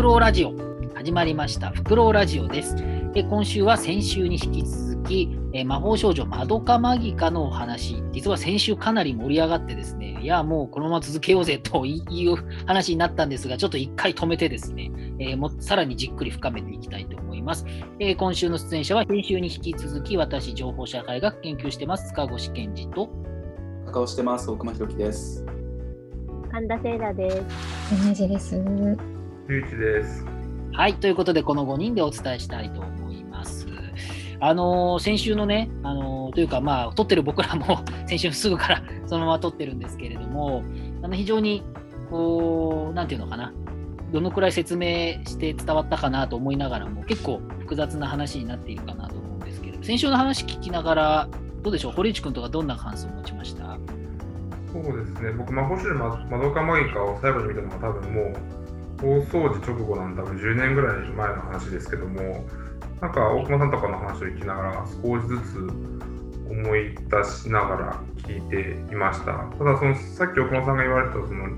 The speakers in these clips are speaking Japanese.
クロウラジオ。始まりました。フクロウラジオです。で今週は先週に引き続きえ魔法少女まどかマギカのお話。実は先週かなり盛り上がってですね。いやもうこのまま続けようぜという話になったんですがちょっと一回止めてですね、えー、もさらにじっくり深めていきたいと思います、えー、今週の出演者は先週に引き続き私情報社会学研究してます。塚越健二と。関わしてます。大熊弘樹です。神田聖羅です。同じですゆうちです。はい、ということで、この5人でお伝えしたいと思います。あのー、先週のね、あのー、というか、まあ、撮ってる僕らも 先週すぐからそのまま撮ってるんですけれども、あの非常に、こう、なんていうのかな、どのくらい説明して伝わったかなと思いながらも、結構複雑な話になっているかなと思うんですけど、先週の話聞きながら、どうでしょう、堀内君とかどんな感想を持ちました？そうですね、僕、魔法少女まどかマギカを最後に見たのは多分もう、放送時直後なん多分10年ぐらい前の話ですけどもなんか大熊さんとかの話を聞きながら少しずつ思い出しながら聞いていましたただそのさっき大熊さんが言われたその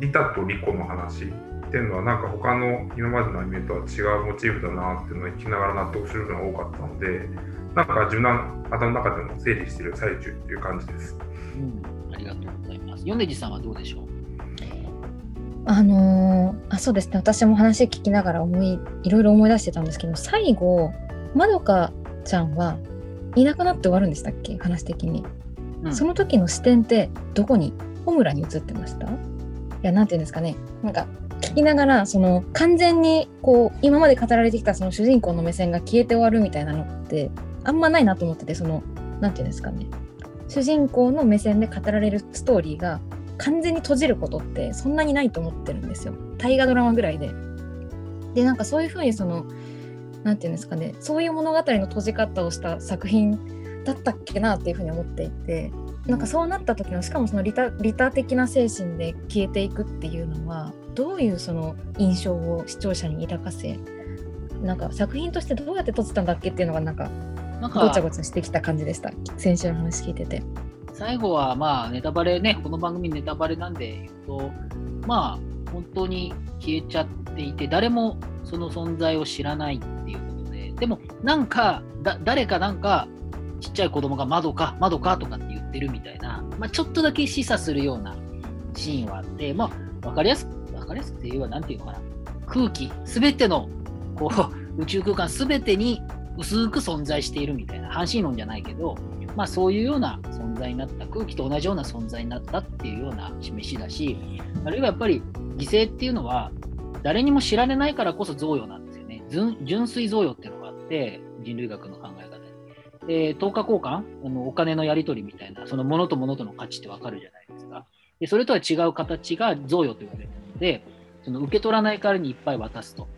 リタとリコの話っていうのはなんか他の今までのアニメとは違うモチーフだなっていうのを聞きながら納得するのが多かったのでなんか自分の頭の中でも整理している最中っていう感じです。うん、ありがとうございます。米地さんはどうでしょう？あのー、あそうですね。私も話聞きながら思いいろいろ思い出してたんですけど最後まどかちゃんはいなくなって終わるんでしたっけ？話的に、うん、その時の視点ってどこに？ホムラに映ってました？いやなんていうんですかね。なんか聞きながらその完全にこう今まで語られてきたその主人公の目線が消えて終わるみたいなのってあんまないなと思っててそのなんていうんですかね。主人公の目線で語られるストーリーが完全に閉じることってそんなにないと思ってるんですよ大河ドラマぐらいで。でなんかそういうふうにその何て言うんですかねそういう物語の閉じ方をした作品だったっけなっていうふうに思っていてなんかそうなった時のしかもその利他利他的な精神で消えていくっていうのはどういうその印象を視聴者に抱かせなんか作品としてどうやって閉じたんだっけっていうのがなんかごちゃごちゃしてきた感じでした先週の話聞いてて。最後はまあネタバレね、この番組ネタバレなんで言うと、まあ本当に消えちゃっていて、誰もその存在を知らないっていうことで、でもなんか、誰かなんかちっちゃい子供が窓か、窓かとかって言ってるみたいな、まあ、ちょっとだけ示唆するようなシーンはあって、まあ分かりやすく、分かりやすくて言えば何て言うのかな、空気、すべてのこう宇宙空間すべてに薄く存在しているみたいな、半身論じゃないけど、まあ、そういうような存在になった空気と同じような存在になったっていうような示しだしあるいはやっぱり犠牲っていうのは誰にも知られないからこそ贈与なんですよね。純粋贈与っていうのがあって人類学の考え方にで等価交換あのお金のやり取りみたいなそのものとものとの価値ってわかるじゃないですか。でそれとは違う形が贈与と言われるのでその受け取らない代わりにいっぱい渡すと。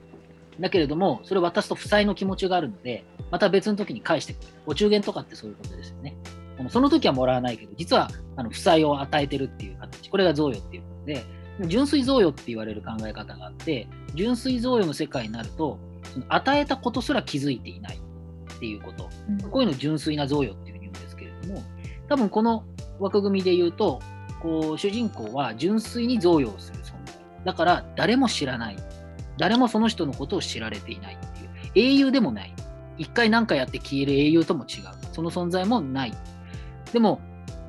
だけれども、それを渡すと負債の気持ちがあるので、また別の時に返してくる。お中元とかってそういうことですよね。あのその時はもらわないけど、実はあの負債を与えてるっていう形。これが贈与っていうことで、純粋贈与って言われる考え方があって、純粋贈与の世界になると、その与えたことすら気づいていないっていうこと。うん、こういうの純粋な贈与っていうふうに言うんですけれども、多分この枠組みで言うと、こう主人公は純粋に贈与をする存在。だから誰も知らない。誰もその人のことを知られていないっていう。英雄でもない。一回何かやって消える英雄とも違う。その存在もない。でも、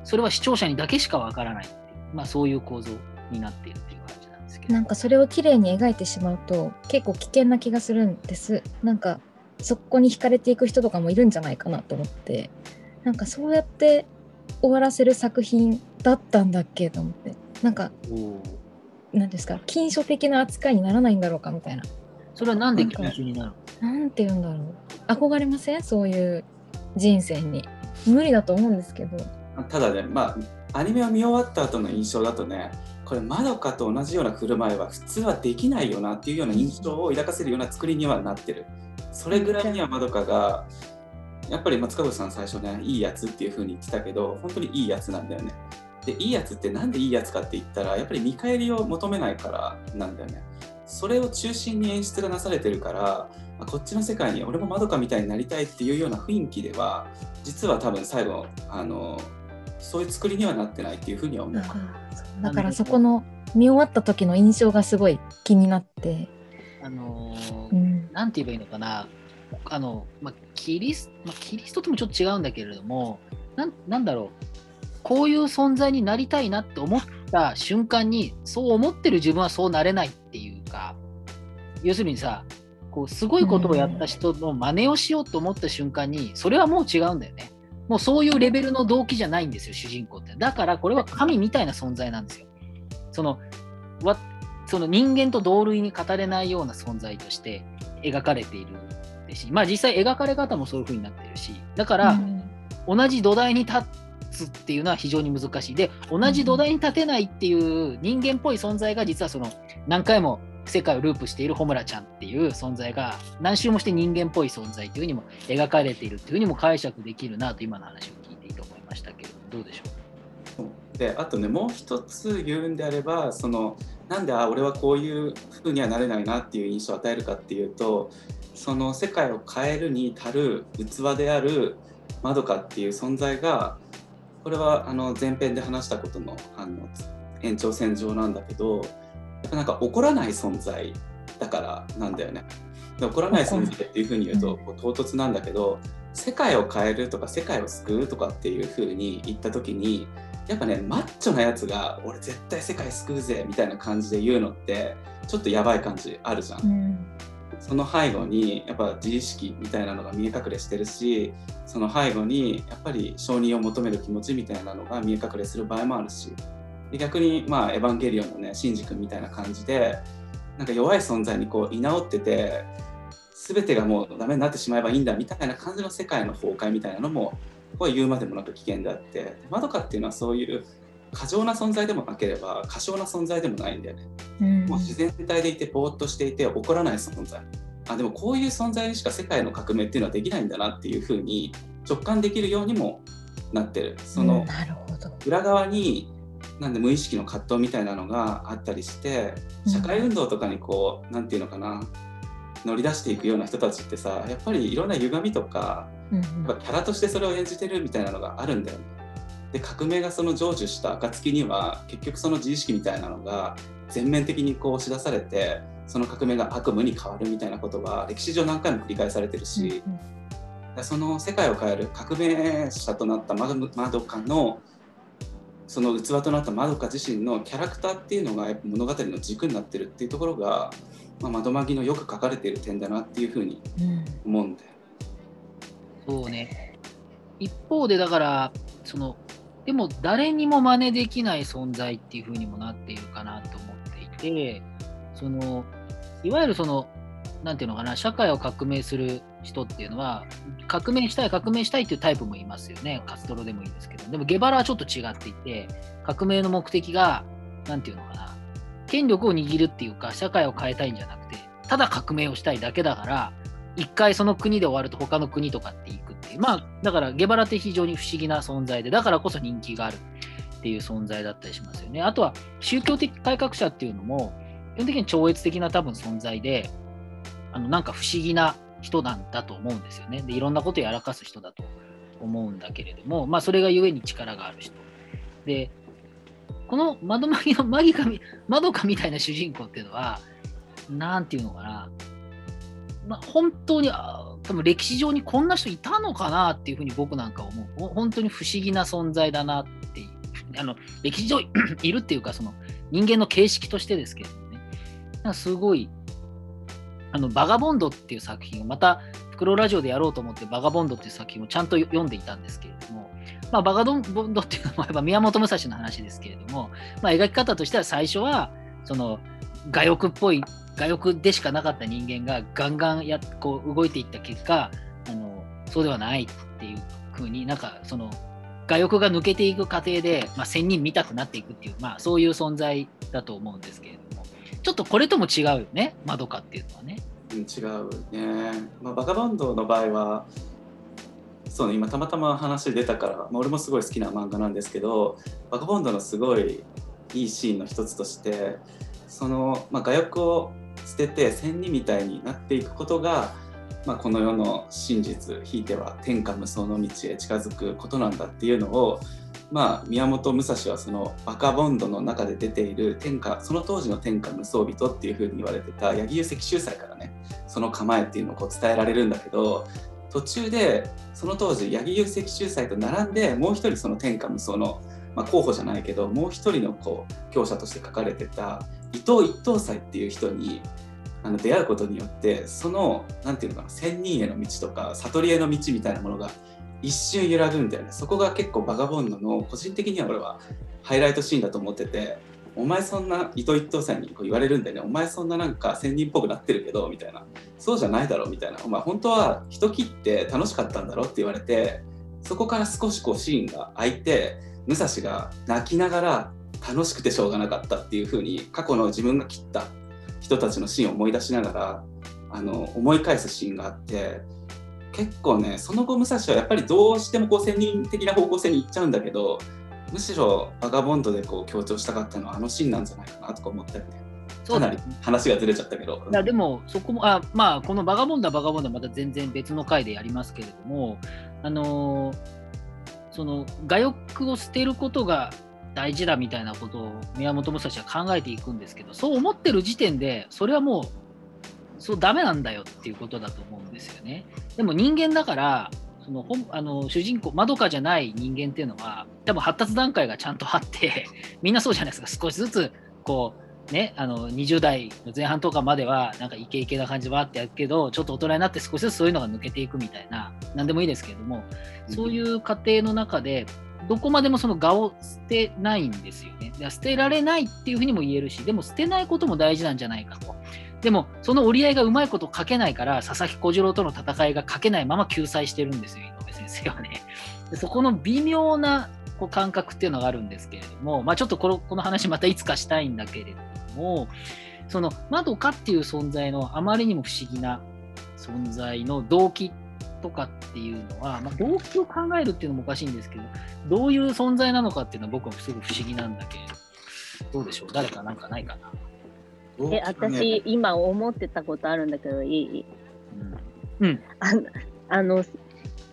それは視聴者にだけしかわからないっていう、まあそういう構造になっているっていう感じなんですけど。なんかそれをきれいに描いてしまうと結構危険な気がするんです。なんかそこに惹かれていく人とかもいるんじゃないかなと思って。なんかそうやって終わらせる作品だったんだっけと思って。なんか何ですか？禁書的な扱いにならないんだろうかみたいな。それはなんで禁書になるなんて言うんだろう。憧れません？そういう人生に。無理だと思うんですけど。ただねまあアニメを見終わった後の印象だとねこれまどかと同じような振る舞いは普通はできないよなっていうような印象を抱かせるような作りにはなってる。それぐらいにはまどかがやっぱり松川さん最初ねいいやつっていう風に言ってたけど本当にいいやつなんだよねでいいやつって何でいいやつかって言ったらやっぱり見返りを求めないからなんだよね。それを中心に演出がなされてるからこっちの世界に俺もまどかみたいになりたいっていうような雰囲気では実は多分最後あのそういう作りにはなってないっていうふうには思う。だからそこの見終わった時の印象がすごい気になって。あのーうん。なんて言えばいいのかな、あの、まあ、キリス、まあ、キリストともちょっと違うんだけれども、なんなんだろう、こういう存在になりたいなって思った瞬間に、そう思ってる自分はそうなれないっていうか、要するにさ、こうすごいことをやった人の真似をしようと思った瞬間に、それはもう違うんだよね。もうそういうレベルの動機じゃないんですよ、主人公って。だからこれは神みたいな存在なんですよ。そのわその人間と同類に語れないような存在として描かれているし、まあ実際描かれ方もそういう風になってるし、だから、うん同じ土台に立つっていうのは非常に難しい。で、同じ土台に立てないっていう人間っぽい存在が実はその何回も世界をループしている穂村ちゃんっていう存在が何周もして人間っぽい存在というふうにも描かれているっていうふうにも解釈できるなと今の話を聞いていて思いましたけど、どうでしょう？であとねもう一つ言うんであればそのなんであ俺はこういう風にはなれないなっていう印象を与えるかっていうとその世界を変えるに足る器であるまどかっていう存在がこれはあの前編で話したことのあの延長線上なんだけどやっぱなんか怒らない存在だからなんだよね。で怒らない存在っていうふうに言うとこう唐突なんだけど世界を変えるとか世界を救うとかっていうふうに言った時にやっぱねマッチョなやつが俺絶対世界救うぜみたいな感じで言うのってちょっとやばい感じあるじゃん。うんその背後にやっぱ自意識みたいなのが見え隠れしてるしその背後にやっぱり承認を求める気持ちみたいなのが見え隠れする場合もあるしで逆にまあエヴァンゲリオンのねシンジ君みたいな感じでなんか弱い存在にこう居直ってて全てがもうダメになってしまえばいいんだみたいな感じの世界の崩壊みたいなのもこれ言うまでもなく危険であってまどかっていうのはそういう過剰な存在でもなければ過小な存在でもないんだよね。うん。もう自然体でいてぼーっとしていて怒らない存在。あでもこういう存在にしか世界の革命っていうのはできないんだなっていうふうに直感できるようにもなってる。その。裏側になんで無意識の葛藤みたいなのがあったりしてうん。社会運動とかにこうなんていうのかな乗り出していくような人たちってさやっぱりいろんな歪みとかうん。やっぱキャラとしてそれを演じてるみたいなのがあるんだよね。で革命がその成就した暁には結局その自意識みたいなのが全面的にこう押し出されてその革命が悪夢に変わるみたいなことが歴史上何回も繰り返されてるし、でその世界を変える革命者となったマドマドカのその器となったマドカ自身のキャラクターっていうのがやっぱ物語の軸になってるっていうところが、まあ、窓マギのよく書かれている点だなっていうふうにうん思うんだよ。そうね。一方で、だから、その、でも誰にも真似できない存在っていう風にもなっているかなと思って、その、いわゆるその、なんていうのかな、社会を革命する人っていうのは、革命したい、革命したいっていうタイプもいますよね。カストロでもいいですけど。でも、ゲバラはちょっと違っていて、革命の目的が、なんていうのかな、権力を握るっていうか、社会を変えたいんじゃなくて、ただ革命をしたいだけだから、一回その国で終わると他の国とかって行くっていう。まあ、だからゲバラって非常に不思議な存在で、だからこそ人気があるっていう存在だったりしますよね。あとは宗教的改革者っていうのも、基本的に超越的な多分存在で、あのなんか不思議な人なんだと思うんですよね。で、いろんなことをやらかす人だと思うんだけれども、まあ、それがゆえに力がある人。で、この窓マギのマギカみ、マドカみたいな主人公っていうのは、なんていうのかな、まあ、本当に、多分歴史上にこんな人いたのかなっていうふうに僕なんか思う。本当に不思議な存在だなっあの歴史上 いるっていうか、その人間の形式としてですけれどもね。なんかすごい、あの、バガボンドっていう作品をまた、フクロウラジオでやろうと思って、バガボンドっていう作品をちゃんと読んでいたんですけれども、まあ、バガボンドっていうのはやっぱ宮本武蔵の話ですけれども、まあ、描き方としては最初は、その、我欲っぽい我欲でしかなかった人間がガンガンやこう動いていった結果あのそうではないっていう風になんかその我欲が抜けていく過程で、まあ、仙人見たくなっていくっていう、まあ、そういう存在だと思うんですけれどもちょっとこれとも違うよねまどかっていうのはね。うん違うね。まあ、バカバンドの場合はそうね今たまたま話出たから、まあ、俺もすごい好きな漫画なんですけどバカバンドのすごいいいシーンの一つとしてその、まあ、我欲を捨てて仙人みたいになっていくことが、まあ、この世の真実ひいては天下無双の道へ近づくことなんだっていうのをまあ、宮本武蔵はそのバカボンドの中で出ている天下その当時の天下無双人っていうふうに言われてた柳生石秀斎からねその構えっていうのをこう伝えられるんだけど途中でその当時柳生石秀斎と並んでもう一人その天下無双の、まあ、候補じゃないけどもう一人のこう強者として書かれてた伊藤一等斎っていう人にあの出会うことによってその何て言うのかな仙人への道とか悟りへの道みたいなものが一瞬揺らぐんだよねそこが結構バガボンドの個人的には俺はハイライトシーンだと思っててお前そんな伊藤一等さんにこう言われるんだよね。お前そんななんか仙人っぽくなってるけどみたいな。そうじゃないだろみたいな。お前本当は人切って楽しかったんだろって言われてそこから少しこうシーンが空いて武蔵が泣きながら楽しくてしょうがなかったっていう風に過去の自分が切った。人たちのシーンを思い出しながらあの思い返すシーンがあって結構ねその後武蔵はやっぱりどうしてもこう専任的な方向性に行っちゃうんだけどむしろバガボンドでこう強調したかったのはあのシーンなんじゃないかなとか思ったりねかなり話がずれちゃったけど。いやでもそこもあまあこのバガボンドはバガボンドはまた全然別の回でやりますけれどもあのーその我欲を捨てることが大事だみたいなことを宮本武蔵は考えていくんですけどそう思ってる時点でそれはもうそうダメなんだよっていうことだと思うんですよね。でも人間だからその本あの主人公まどかじゃない人間っていうのは多分発達段階がちゃんとあって みんなそうじゃないですか少しずつこうねあの20代の前半とかまではなんかイケイケな感じはあってやるけどちょっと大人になって少しずつそういうのが抜けていくみたいな何でもいいですけれどもそういう過程の中でどこまでもその我を捨てないんですよね。だから捨てられないっていうふうにも言えるしでも捨てないことも大事なんじゃないかと。でもその折り合いがうまいこと書けないから佐々木小次郎との戦いが書けないまま救済してるんですよ井上先生はね。でそこの微妙なこう感覚っていうのがあるんですけれども、まあ、ちょっとこのこの話またいつかしたいんだけれどもそのまどかっていう存在のあまりにも不思議な存在の動機とかっていうのは、まあ、動機を考えるっていうのもおかしいんですけどどういう存在なのかっていうのは僕はすごく不思議なんだけれどどうでしょう？誰かなんかないかな？え、私、今思ってたことあるんだけど、いい？うん、うん、あの、あの、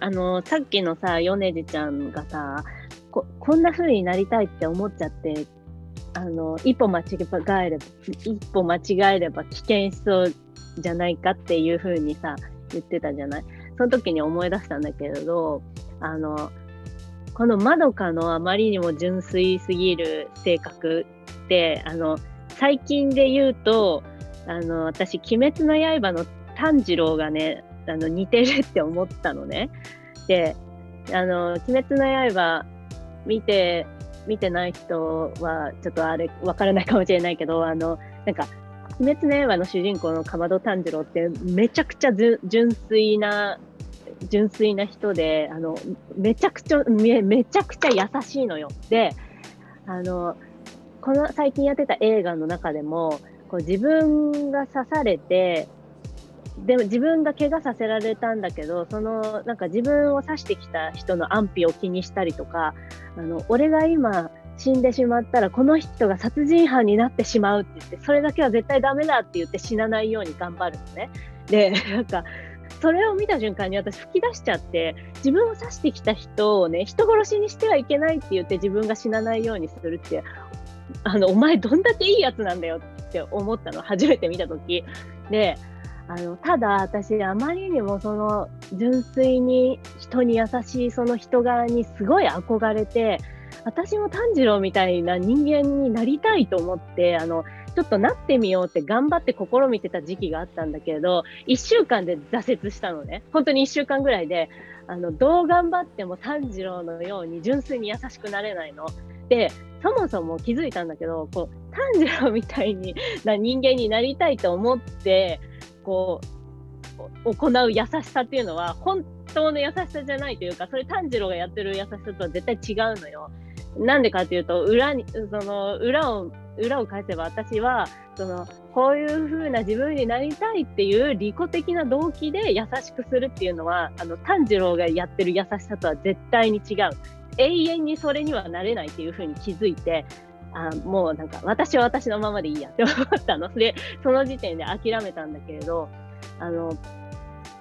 あのさっきのさ、米津ちゃんがさ、ここんな風になりたいって思っちゃって、あの、一歩間違えれば、一歩間違えれば危険しそうじゃないかっていう風にさ、言ってたじゃない？その時に思い出したんだけれど、あの、このまどかのあまりにも純粋すぎる性格って、あの、最近で言うと、あの、私、鬼滅の刃の炭治郎がね、あの、似てるって思ったのね。で、あの、鬼滅の刃見て、見てない人は、ちょっとあれ、わからないかもしれないけど、あの、なんか、滅の刃の主人公のかまど炭治郎って、めちゃくちゃ純粋な、純粋な人で、あの、めちゃくちゃ、めめちゃくちゃ優しいのよ。で、あの、この最近やってた映画の中でも、こう自分が刺されて、でも自分が怪我させられたんだけど、そのなんか自分を刺してきた人の安否を気にしたりとか、あの俺が今死んでしまったらこの人が殺人犯になってしまうって言って、それだけは絶対ダメだって言って死なないように頑張るのね。で、なんか、それを見た瞬間に私吹き出しちゃって、自分を刺してきた人をね、人殺しにしてはいけないって言って自分が死なないようにするって、あの、お前どんだけいいやつなんだよって思ったの、初めて見たとき。で、あの、ただ私、あまりにもその、純粋に人に優しいその人側にすごい憧れて、私も炭治郎みたいな人間になりたいと思って、あの、ちょっとなってみようって頑張って試みてた時期があったんだけど、1週間で挫折したのね。本当に1週間ぐらいで、あの、どう頑張っても炭治郎のように純粋に優しくなれないの。で、そもそも気づいたんだけど、こう、炭治郎みたいにな人間になりたいと思って、こう、行う優しさっていうのは、本当の優しさじゃないというか、それ炭治郎がやってる優しさとは絶対違うのよ。なんでかっていうと、裏に、その、裏を、裏を返せば私は、その、こういう風な自分になりたいっていう利己的な動機で優しくするっていうのは、あの、炭治郎がやってる優しさとは絶対に違う。永遠にそれにはなれないっていう風に気づいて、あもうなんか私は私のままでいいやって思ったの。で、その時点で諦めたんだけれど、あの、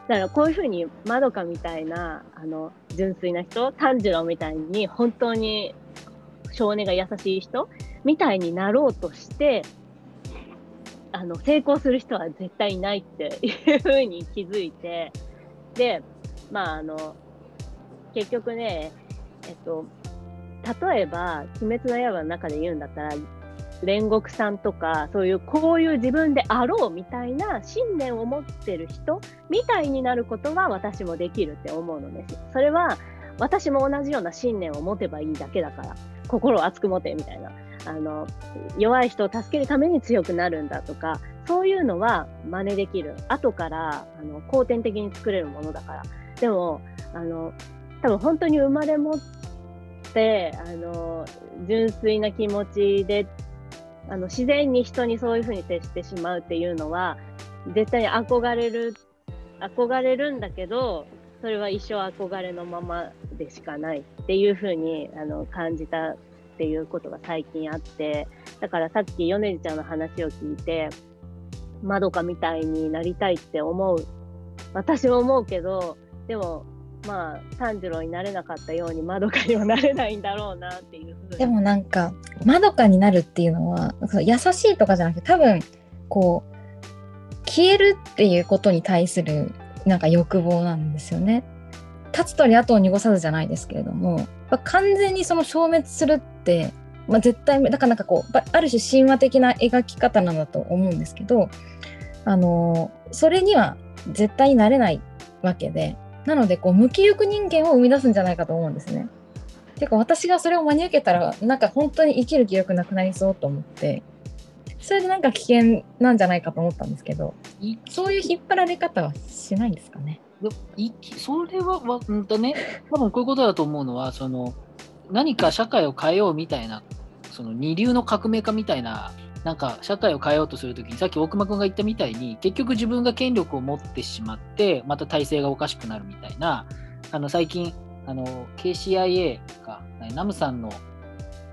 だからこういうふうにまどかみたいな、あの、純粋な人、炭治郎みたいに本当に少年が優しい人みたいになろうとして、あの、成功する人は絶対いないっていうふうに気づいて、で、まあ、あの、結局ね、えっと、例えば、鬼滅の刃の中で言うんだったら、煉獄さんとか、そういう、こういう自分であろうみたいな信念を持ってる人みたいになることは私もできるって思うのです。それは、私も同じような信念を持てばいいだけだから、心を熱く持てみたいな。あの、弱い人を助けるために強くなるんだとか、そういうのは真似できる。後から、あの、後天的に作れるものだから。でも、あの、多分本当に生まれ持って、あの、純粋な気持ちで、あの、自然に人にそういうふうに接してしまうっていうのは、絶対に憧れる、憧れるんだけど、それは一生憧れのままでしかないっていうふうにあの感じたっていうことが最近あって、だからさっき米津ちゃんの話を聞いて、まどかみたいになりたいって思う。私も思うけど、でも、まあ、炭治郎になれなかったようにまどかにはなれないんだろうなっていうふうに。でもなんか、まどかになるっていうのは、優しいとかじゃなくて、多分、こう、消えるっていうことに対する、なんか欲望なんですよね。立つ鳥後を濁さずじゃないですけれども、ま完全にその消滅するって、まあ、絶対、だからなんかこう、ある種神話的な描き方なんだと思うんですけど、あのそれには絶対になれないわけで、なので、こう、無気力人間を生み出すんじゃないかと思うんですね。てか私がそれを真に受けたらなんか本当に生きる気力なくなりそうと思ってそれでなんか危険なんじゃないかと思ったんですけどいそういう引っ張られ方はしないんですかね？でいそれは、わうんとね、多分こういうことだと思うのは、その何か社会を変えようみたいな、その二流の革命家みたいな、なんか社会を変えようとするときに、さっき大熊君が言ったみたいに、結局自分が権力を持ってしまって、また体制がおかしくなるみたいな、あの最近、あの KCIA か、ナムさんの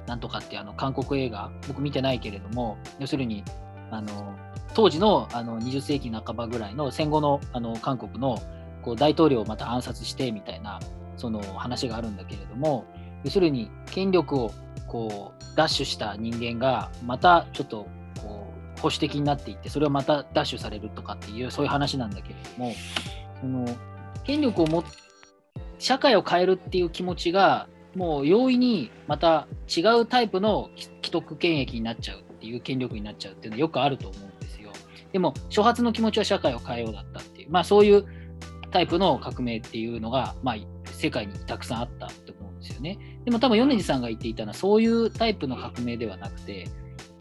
なんとかってあの韓国映画、僕見てないけれども、要するに、あの当時のあの20世紀半ばぐらいの戦後のあの韓国のこう大統領をまた暗殺してみたいなその話があるんだけれども要するに権力をこう奪取した人間がまたちょっとこう保守的になっていってそれをまた奪取されるとかっていうそういう話なんだけれどもその権力を持っ社会を変えるっていう気持ちがもう容易にまた違うタイプの既得権益になっちゃうっていう権力になっちゃうっていうのはよくあると思うんですよ。でも初発の気持ちは社会を変えようだったっていうまあそういうタイプの革命っていうのが、まあ、世界にたくさんあったと思うんですよね。でも多分米津さんが言っていたのはそういうタイプの革命ではなくて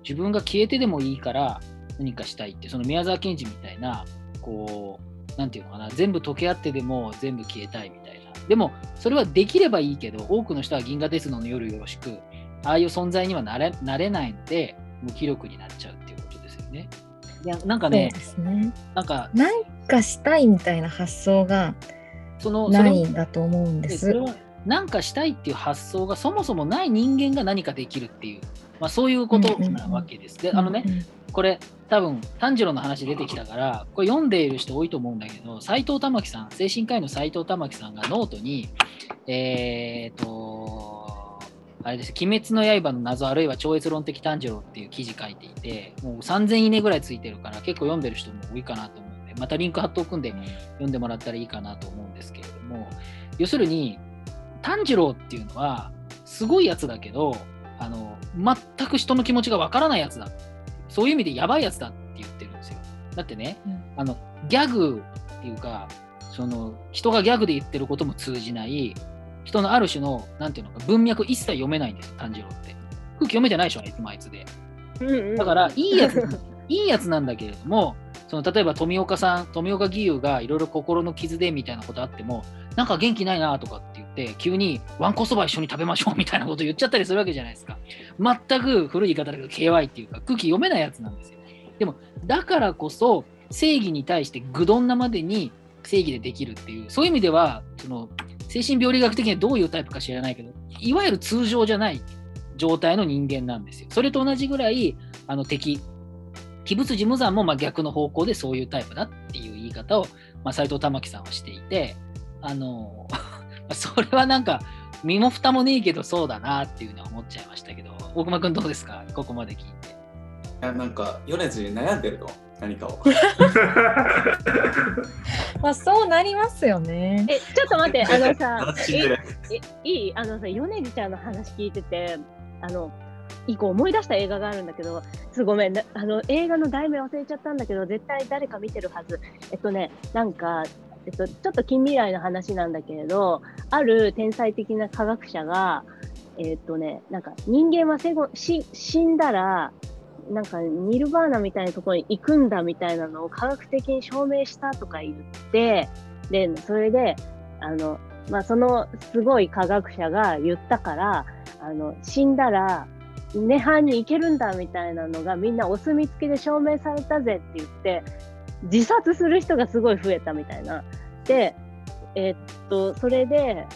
自分が消えてでもいいから何かしたいってその宮沢賢治みたいなこうなんていうのかな全部溶け合ってでも全部消えたいみたいなでもそれはできればいいけど多くの人は銀河鉄道の夜よろしくああいう存在にはなれなれないので無気力になっちゃうっていうことですよね。いやなんかねね。なんかなんかしたいみたいな発想がないんだと思うんです。でそれは何かしたいっていう発想がそもそもない人間が何かできるっていう、まあ、そういうことなわけです。であのね、これ多分炭治郎の話出てきたからこれ読んでいる人多いと思うんだけど斎藤玉樹さん精神科医の斎藤玉樹さんがノートにえー、とあれです「鬼滅の刃の謎あるいは超越論的炭治郎」っていう記事書いていてもう3000いいねぐらいついてるから結構読んでる人も多いかなと思うんでまたリンク貼っておくんで読んでもらったらいいかなと思うんですけれども要するに炭治郎っていうのはすごいやつだけどあの全く人の気持ちがわからないやつだ。そういう意味でやばいやつだって言ってるんですよ。だってね、うん。あのギャグっていうかその人がギャグで言ってることも通じない人のある種のなんていうのか文脈一切読めないんですよ炭治郎って。空気読めてないでしょあいつもあいつで。うんうん。だから、いいやつ、いいやつなんだけれども、その例えば富岡さん、富岡義勇がいろいろ心の傷でみたいなことあっても、なんか元気ないなとかって言って、急にわんこそば一緒に食べましょうみたいなこと言っちゃったりするわけじゃないですか。全く古い言い方だけど、KY っていうか、空気読めないやつなんですよ。でも、だからこそ、正義に対して愚鈍なまでに正義でできるっていう、そういう意味では、その精神病理学的にはどういうタイプか知らないけど、いわゆる通常じゃない状態の人間なんですよ。それと同じぐらい、あの敵、器物事務山もま逆の方向でそういうタイプだっていう言い方を、まあ、藤玉樹さんはしていて、あのそれはなんか身も蓋もねえけどそうだなっていうのは思っちゃいましたけど、大熊君どうですか？ここまで聞いて。いやなんか米津に悩んでるの何かを。まあそうなりますよね。え、ちょっと待って、あのさ、いえいい？あのさ、米津ちゃんの話聞いてて、あの、一個思い出した映画があるんだけど、すごめん、なあの映画の題名忘れちゃったんだけど、絶対誰か見てるはず。えっとね、なんか、えっと、ちょっと近未来の話なんだけれど、ある天才的な科学者が、えっとね、なんか人間は生後し死んだら、なんかニルバーナみたいなところに行くんだみたいなのを科学的に証明したとか言って、で、それで、あの、まあ、そのすごい科学者が言ったから、あの、死んだら、涅槃に行けるんだみたいなのがみんなお墨付きで証明されたぜって言って、自殺する人がすごい増えたみたいな。で、えーっと、それで、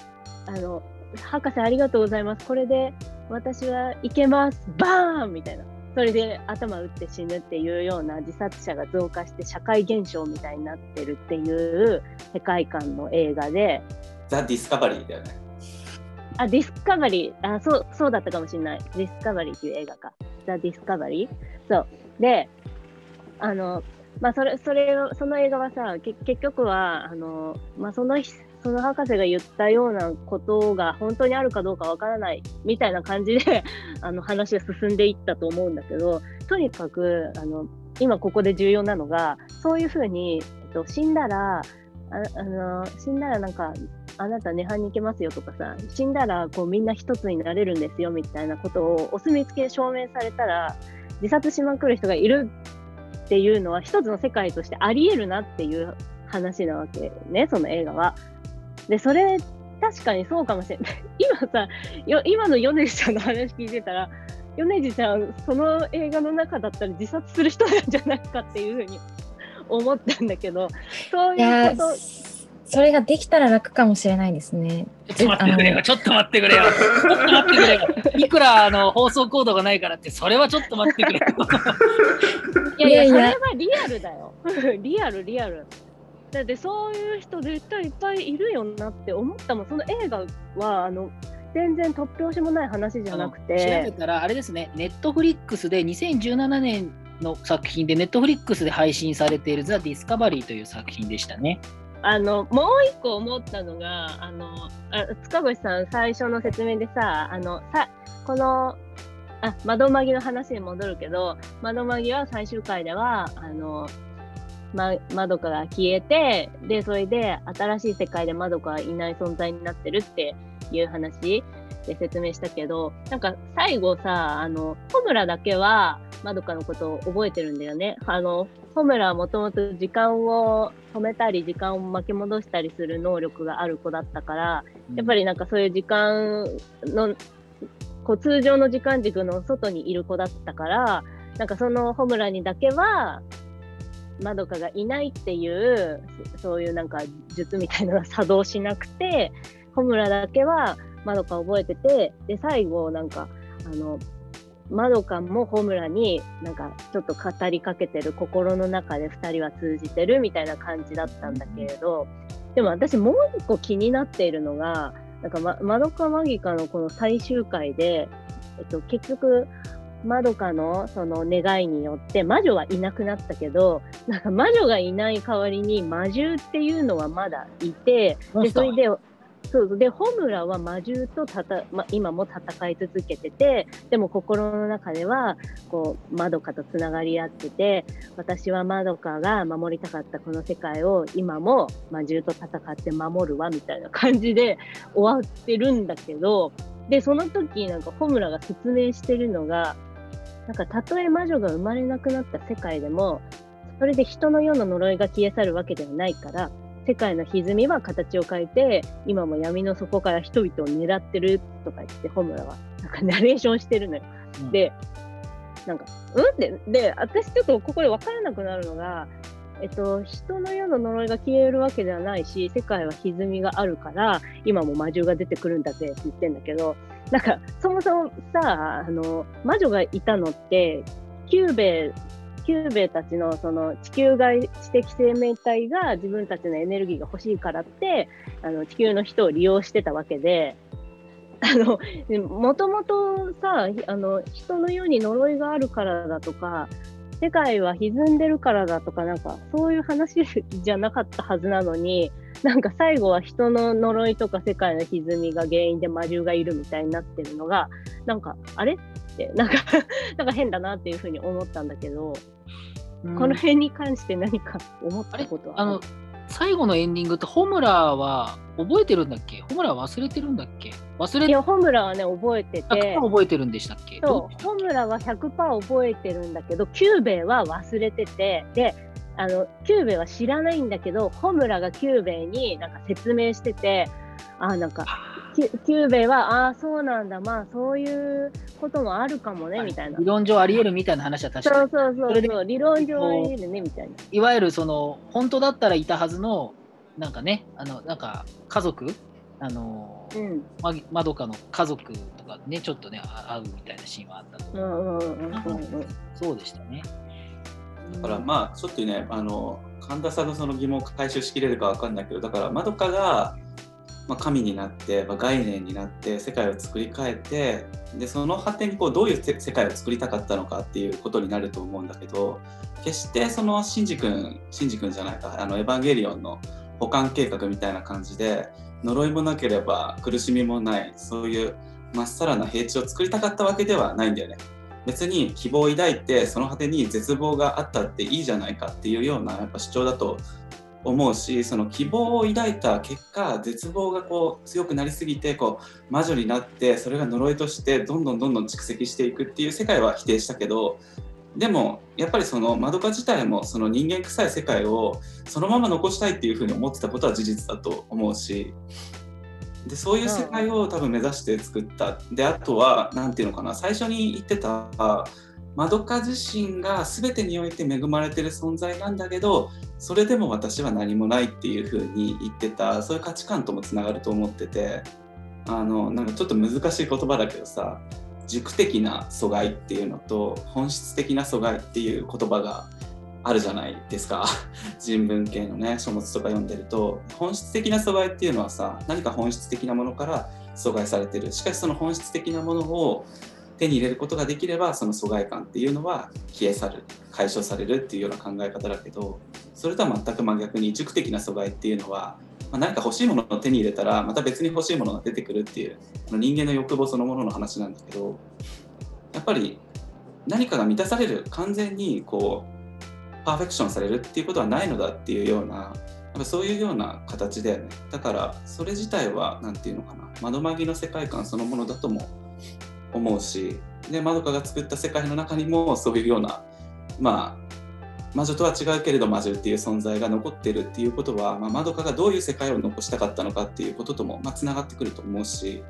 あの、博士ありがとうございます。これで私は行けます。バーンみたいな。それで頭打って死ぬっていうような自殺者が増加して社会現象みたいになってるっていう世界観の映画で、ザ・ディスカバリーだよね。あ、ディスカバリー、あ、そう、そうだったかもしれない。ディスカバリーっていう映画か。ザ・ディスカバリーそう。で、あの、まあ、それ、それ、その映画はさ、結局は、あの、まあ、その、その博士が言ったようなことが本当にあるかどうかわからないみたいな感じで あの話が進んでいったと思うんだけどとにかくあの今ここで重要なのがそういうふうに、えっと、死んだらああの死んだらなんかあなた涅槃に行けますよとかさ死んだらこうみんな一つになれるんですよみたいなことをお墨付きで証明されたら自殺しまくる人がいるっていうのは一つの世界としてありえるなっていう話なわけねその映画は。でそれ確かにそうかもしれない。今さよ今の米津ちゃんの話聞いてたら米津ちゃんその映画の中だったら自殺する人なんじゃないかっていうふうに思ったんだけどそういうことそれができたら楽かもしれないですね。ちょっと待ってくれよ、ちょっと待ってくれよ、ちょっと待ってくれよ。いくらあの放送コードがないからって、それはちょっと待ってくれよ。いやいや、それはリアルだよ。リアル、リアル。だってそういう人絶対いっぱいいるよなって思ったもん。その映画は、あの、全然突拍子もない話じゃなく調べて、たら、あれですね、ネットフリックスで2017年の作品で、ネットフリックスで配信されているザ・ディスカバリーという作品でしたね。あの、もう一個思ったのが、あの、あ塚越さん最初の説明でさ、あの、さ、この、あ、窓マギの話に戻るけど、窓マギは最終回では、あの、ま、まどかが消えて、で、それで新しい世界でまどかはいない存在になってるっていう話で説明したけど、なんか最後さ、あの、ホムラだけはまどかのことを覚えてるんだよね。あの、ホムラはもともと時間を止めたり、時間を巻き戻したりする能力がある子だったから、やっぱりなんかそういう時間の、こう通常の時間軸の外にいる子だったから、なんかそのホムラにだけは、まどかがいないっていう、そういうなんか術みたいなのが作動しなくて、ホムラだけはまどか覚えてて、で、最後なんか、あの、まどかもホムラになんかちょっと語りかけてる心の中で2人は通じてるみたいな感じだったんだけれど、でも私もう一個気になっているのが、なんかま、まどかマギカのこの最終回で、えっと、結局、まどかのその願いによって魔女はいなくなったけど、なんか魔女がいない代わりに魔獣っていうのはまだいて、で、それで、そうで、ホムラは魔獣とたた、ま、今も戦い続けてて、でも心の中では、こう、まどかとつながり合ってて、私はまどかが守りたかったこの世界を今も魔獣と戦って守るわ、みたいな感じで終わってるんだけど、で、その時、なんかホムラが説明してるのが、なんかたとえ魔女が生まれなくなった世界でも、それで人の世の呪いが消え去るわけではないから、世界の歪みは形を変えて、今も闇の底から人々を狙ってるとか言って、ホムラはなんかナレーションしてるのよ。うんで、なんか、うん？って、で、私ちょっとここで分からなくなるのが、えっと、人の世の呪いが消えるわけではないし、世界は歪みがあるから、今も魔獣が出てくるんだぜって言ってんだけど、なんか、そもそもさ、あの、魔女がいたのって、キュゥべ、キュゥべえたちのその地球外知的生命体が自分たちのエネルギーが欲しいからって、あの地球の人を利用してたわけで、あの、もともとさ、あの、人の世に呪いがあるからだとか、世界は歪んでるからだとか、なんか、そういう話じゃなかったはずなのに、なんか最後は人の呪いとか世界の歪みが原因で魔獣がいるみたいになってるのが、なんか、あれって、なんか、なんか変だなっていうふうに思ったんだけど、この辺に関して何か思ったことは？あの最後のエンディングってホムラは覚えてるんだっけ？ホムラは忘れてるんだっけ？忘れていや、ほむらはね、覚えてあて、覚えてるんでしたっけ？どそう、ほむらは100%覚えてるんだけど、キュゥべえは忘れてて、で、あの、キュゥべえは知らないんだけど、ほむらがキュゥべえになんか説明してて、あ、なんか、キュ、キュゥべえは、ああ、そうなんだ、まあ、そういうこともあるかもね、みたいな理。論上あり得るみたいな話は確かにそうそうそうそう、理論上あり得るね、みたいな。いわゆるその本当だったらいたはずのなんかねあのなんか家族あの、うん。ままどかの家族とかねちょっとねあ会うみたいなシーンはあったとうんうんうんうんうん。そうでしたねだからまあちょっとねあの神田さんのその疑問を回収しきれるかわかんないけどだからまどかが、まあ、神になって、まあ、概念になって世界を作り変えてでその果てにこうどういう世界を作りたかったのかっていうことになると思うんだけど決してそのシンジ君シンジ君じゃないかあのエヴァンゲリオンの保管計画みたいな感じで呪いもなければ苦しみもないそういうまっさらな平地を作りたかったわけではないんだよね。別に希望を抱いてその果てに絶望があったっていいじゃないかっていうようなやっぱ主張だと思うしその希望を抱いた結果絶望がこう強くなりすぎてこう魔女になってそれが呪いとしてどんどんどんどん蓄積していくっていう世界は否定したけどでもやっぱりそのマドカ自体もその人間臭い世界をそのまま残したいっていうふうに思ってたことは事実だと思うしでそういう世界を多分目指して作った。であとは何ていうのかな最初に言ってたマドカ自身が全てにおいて恵まれてる存在なんだけどそれでも私は何もないっていうふうに言ってた。そういう価値観ともつながると思っててあのなんかちょっと難しい言葉だけどさ軸的な阻害っていうのと本質的な阻害っていう言葉があるじゃないですか。人文系のね書物とか読んでると本質的な阻害っていうのはさ何か本質的なものから阻害されてる。しかしその本質的なものを手に入れることができればその疎外感っていうのは消え去る解消されるっていうような考え方だけどそれとは全く真逆に軸的な阻害っていうのは、まあ、何か欲しいものを手に入れたらまた別に欲しいものが出てくるっていうあの人間の欲望そのものの話なんだけどやっぱり何かが満たされる完全にこうパーフェクションされるっていうことはないのだっていうようなやっぱそういうような形だよね。だからそれ自体は何て言うのかな。窓マギの世界観そのものだとも思うしでまどかが作った世界の中にもそういうようなまあ魔女とは違うけれど魔女っていう存在が残ってるっていうことは、まあ、まどかがどういう世界を残したかったのかっていうこととも、まあ、つながってくると思うし、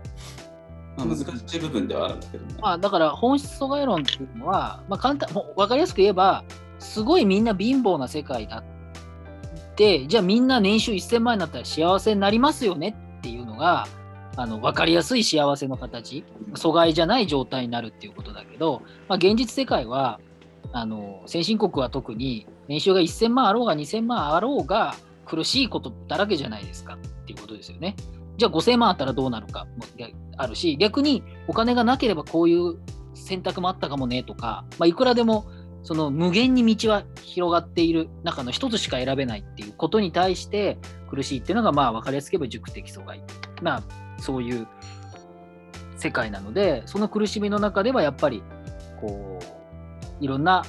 まあ、難しい部分ではあるんだけどね。まあ、だから本質阻害論っていうのは、まあ、簡単もう分かりやすく言えばすごいみんな貧乏な世界だってじゃあみんな年収1000万円になったら幸せになりますよねっていうのがあの分かりやすい幸せの形阻害じゃない状態になるっていうことだけど、まあ、現実世界はあの先進国は特に年収が1000万あろうが2000万あろうが苦しいことだらけじゃないですかっていうことですよね。じゃあ5000万あったらどうなるかもあるし逆にお金がなければこういう選択もあったかもねとか、まあ、いくらでもその無限に道は広がっている中の一つしか選べないっていうことに対して苦しいっていうのがまあ分かりやすく言えば塾的阻害。まあそういう世界なのでその苦しみの中ではやっぱりこういろんな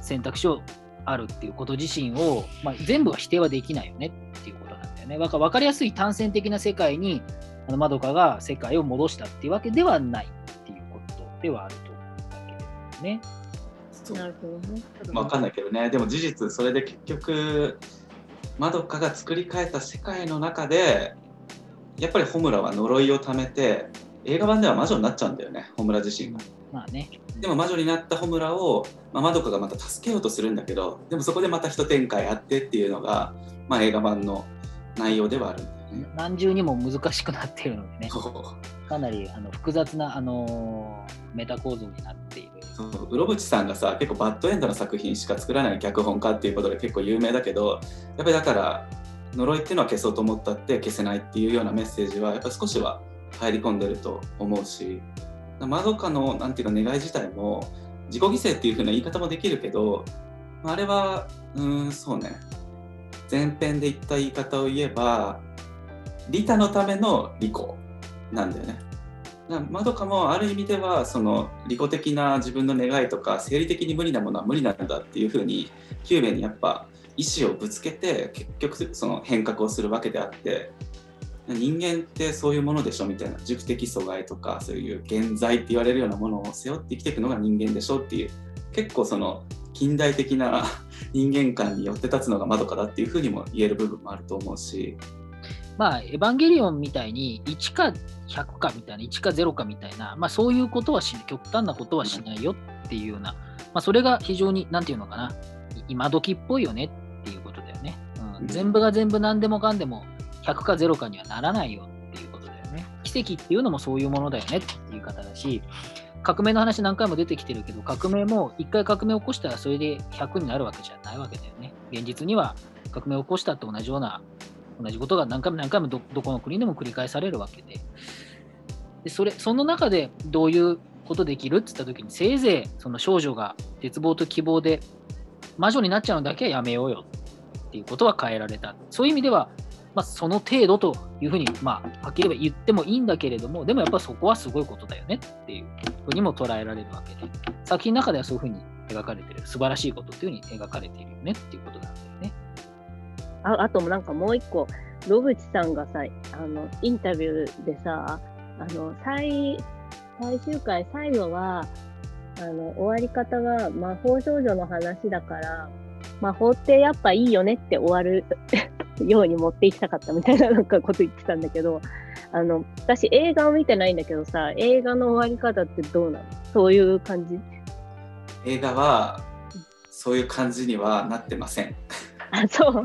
選択肢をあるっていうこと自身を、まあ、全部は否定はできないよねっていうことなんだよね。わか分かりやすい単線的な世界にあのまどかが世界を戻したっていうわけではないっていうことではあると思うんだけれどもね。なるほどね。わかんないけどねでも事実それで結局まどかが作り変えた世界の中でやっぱりホムラは呪いを貯めて映画版では魔女になっちゃうんだよねホムラ自身が。まあね。でも魔女になったホムラを、まあ、まどかがまた助けようとするんだけどでもそこでまた一展開あってっていうのが、まあ、映画版の内容ではあるんだよね。何重にも難しくなっているのでね、かなりあの複雑な、あのーメタ構造になっている。そううろぶちさんがさ結構バッドエンドの作品しか作らない脚本家っていうことで結構有名だけどやっぱりだから呪いっていうのは消そうと思ったって消せないっていうようなメッセージはやっぱ少しは入り込んでると思うしまどかのなんていうか願い自体も自己犠牲っていう風な言い方もできるけどあれはうんそうね前編で言った言い方を言えば利他のための利己なんだよね。まどかもある意味ではその利己的な自分の願いとか生理的に無理なものは無理なんだっていうふうにキューベにやっぱ意思をぶつけて結局その変革をするわけであって人間ってそういうものでしょみたいな塾的阻害とかそういう現在って言われるようなものを背負って生きていくのが人間でしょっていう結構その近代的な人間観によって立つのがまどかだっていうふうにも言える部分もあると思うしまあ、エヴァンゲリオンみたいに1か100かみたいな、1か0かみたいな、まあ、そういうことはし極端なことはしないよっていうような、まあ、それが非常に、なんていうのかな、今時っぽいよねっていうことだよね。うん、全部が全部何でもかんでも100か0かにはならないよっていうことだよね。奇跡っていうのもそういうものだよねっていう方だし、革命の話何回も出てきてるけど、革命も1回革命を起こしたらそれで100になるわけじゃないわけだよね。現実には革命を起こしたって同じような同じことが何回も何回もどこの国でも繰り返されるわけで。でそれその中でどういうことできるって言った時にせいぜいその少女が絶望と希望で魔女になっちゃうのだけはやめようよっていうことは変えられた。そういう意味では、まあ、その程度というふうに、まあ、はっきり言ってもいいんだけれどもでもやっぱそこはすごいことだよねっていうふうにも捉えられるわけで。作品の中ではそういうふうに描かれてる。素晴らしいことっていうふうに描かれているよねっていうことなんだよね。ああとなんかもう一個、野口さんがさ、あの、インタビューでさ、あの、最、最終回最後は、あの、終わり方が魔法少女の話だから、魔法ってやっぱいいよねって終わる ように持っていきたかったみたいななんかこと言ってたんだけど、あの、私映画を見てないんだけどさ、映画の終わり方ってどうなの？そういう感じ？映画は、そういう感じにはなってません。あ、そう。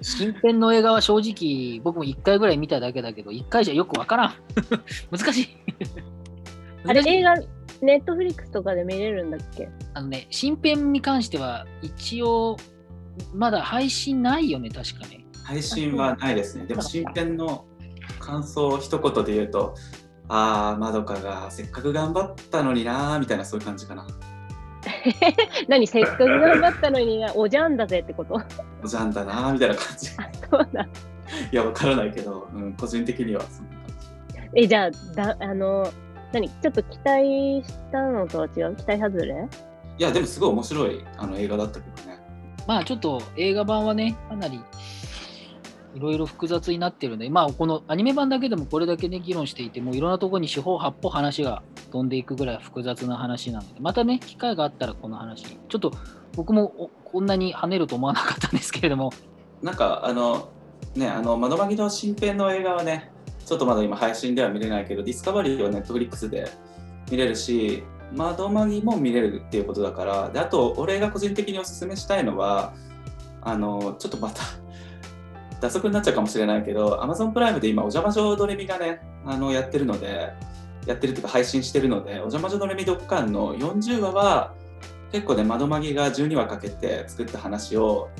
新編の映画は正直僕も1回ぐらい見ただけだけど1回じゃよくわからん。難しい。あれ映画ネットフリックスとかで見れるんだっけ？あのね新編に関しては一応まだ配信ないよね確かね。配信はないですね。でも新編の感想を一言で言うとああまどかがせっかく頑張ったのになーみたいなそういう感じかな 何せっかく頑張ったのに おじゃんだぜってこと？おじゃんだなみたいな感じ。そうだ。いやわからないけど、うん、個人的にはそんな感じ。えじゃあだあの何ちょっと期待したのとは違う？期待外れ？いやでもすごい面白いあの映画だったけどね。まあちょっと映画版はねかなりいろいろ複雑になってるんで、まあ、このアニメ版だけでもこれだけね、議論していて、もういろんなところに四方八方話が飛んでいくぐらい複雑な話なので、またね、機会があったらこの話、ちょっと僕もこんなに跳ねると思わなかったんですけれども。なんか、あの、ね、あの、窓まぎの新編の映画はね、ちょっとまだ今配信では見れないけど、ディスカバリーはネットフリックスで見れるし、窓まぎも見れるっていうことだから、であと、俺が個人的におすすめしたいのは、あの、ちょっとまた脱足になっちゃうかもしれないけど Amazon プライムで今お邪魔女ドレミがねあのやってるのでやってるっていうか配信してるのでお邪魔女ドレミ読館の40話は結構ね窓マギが12話かけて作った話を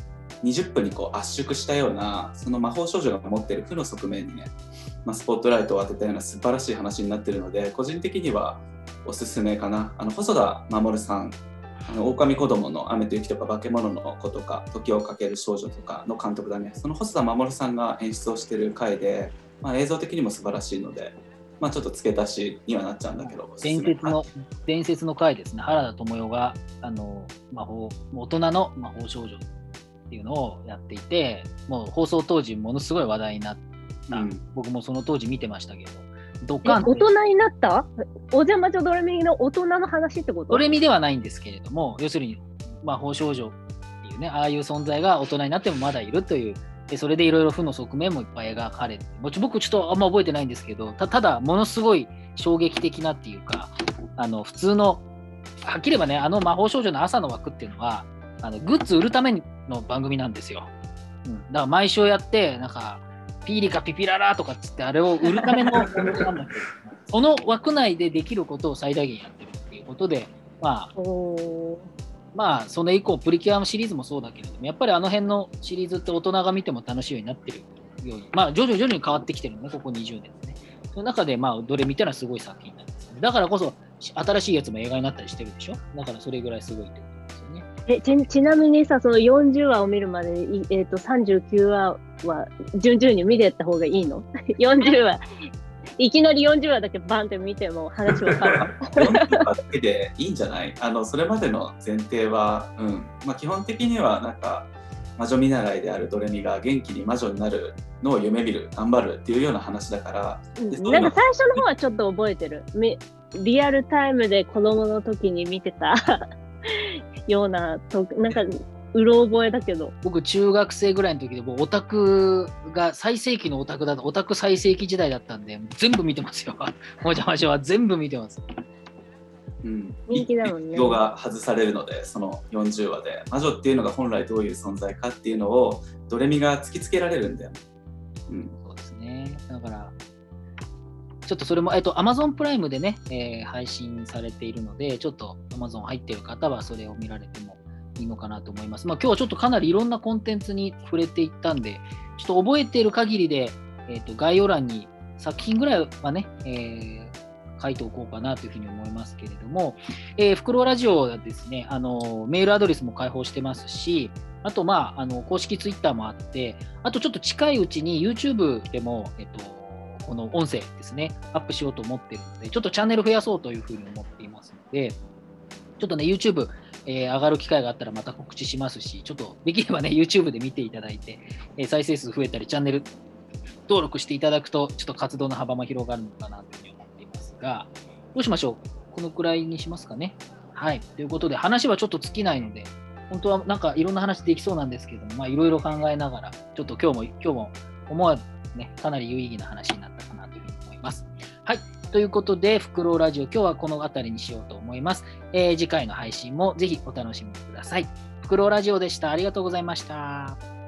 20分にこう圧縮したようなその魔法少女が持ってる負の側面にね、まあ、スポットライトを当てたような素晴らしい話になってるので個人的にはおすすめかな。あの細田守さんあの狼子供の雨と雪とか化け物の子とか時をかける少女とかの監督だね。その細田守さんが演出をしてる回で、まあ、映像的にも素晴らしいので、まあ、ちょっと付け足しにはなっちゃうんだけど伝説の伝説の回ですね。原田知世があの魔法大人の魔法少女っていうのをやっていてもう放送当時ものすごい話題になった、うん、僕もその当時見てましたけどドカン大人になった？お邪魔女ドレミの大人の話ってこと？ドレミではないんですけれども、要するに魔法少女っていうね、ああいう存在が大人になってもまだいるという、でそれでいろいろ負の側面もいっぱい描かれて、もち僕ちょっとあんま覚えてないんですけど、ただ、ものすごい衝撃的なっていうか、あの普通の、はっきり言えばね、あの魔法少女の朝の枠っていうのは、あのグッズ売るための番組なんですよ。うん、だから毎週やって、なんか、ピーリカピピララとかっつってあれを売るための なんだけどその枠内でできることを最大限やってるっていうことでまあまあそれ以降プリキュアのシリーズもそうだけれどもやっぱりあの辺のシリーズって大人が見ても楽しいようになってるようにまあ徐々に徐々に変わってきてるねここ20年ねその中で、まあ、どれ見たらすごい作品なんですよね。だからこそ、し新しいやつも映画になったりしてるでしょ？だからそれぐらいすごいってこと。えちちなみにさ、その40話を見るまで、いえー、と39話は順々に見てった方がいいの ?40 話、いきなり40話だけバンって見ても話わかる。40話だけでいいんじゃない？あのそれまでの前提は、うんまあ、基本的にはなんか魔女見習いであるドレミが元気に魔女になるのを夢見る頑張るっていうような話だからうんなんか最初の方はちょっと覚えてる。みリアルタイムで子供の時に見てたようなと、なんか、うろ覚えだけど。僕、中学生ぐらいの時で、もうオタクが最盛期のオタクだと、オタク最盛期時代だったんで、全部見てますよ。もじゃまじゃは全部見てます。うん、人気だもんね一語が外されるのでその40話で魔女っていうのが本来どういう存在かっていうのをドレミが突きつけられるんだよ、うん、そうですね。だから、ちょっとそれも、えっと、Amazon プライムでね、えー配信されているので、ちょっと Amazon 入ってる方はそれを見られてもいいのかなと思います。まあ、今日はちょっとかなりいろんなコンテンツに触れていったんで、ちょっと覚えている限りで、えっと、概要欄に作品ぐらいはね、えー書いておこうかなというふうに思いますけれども、えー、フクロウラジオはですね、あの、メールアドレスも開放してますし、あと、まあ、あの、公式ツイッターもあって、あとちょっと近いうちに YouTube でも、えっと、この音声ですね、アップしようと思ってるので、ちょっとチャンネル増やそうというふうに思っていますので、ちょっとね、YouTube、えー上がる機会があったらまた告知しますし、ちょっとできればね、YouTube で見ていただいて、えー再生数増えたり、チャンネル登録していただくと、ちょっと活動の幅も広がるのかなというふうに思っていますが、どうしましょう？このくらいにしますかね。はい。ということで、話はちょっと尽きないので、本当はなんかいろんな話できそうなんですけども、まあいろいろ考えながら、ちょっと今日も、今日も思わずね、かなり有意義な話になったかなというふうに思います。はい。ということで、フクロウラジオ、今日はこの辺りにしようと思います。えー次回の配信もぜひお楽しみください。フクロウラジオでした。ありがとうございました。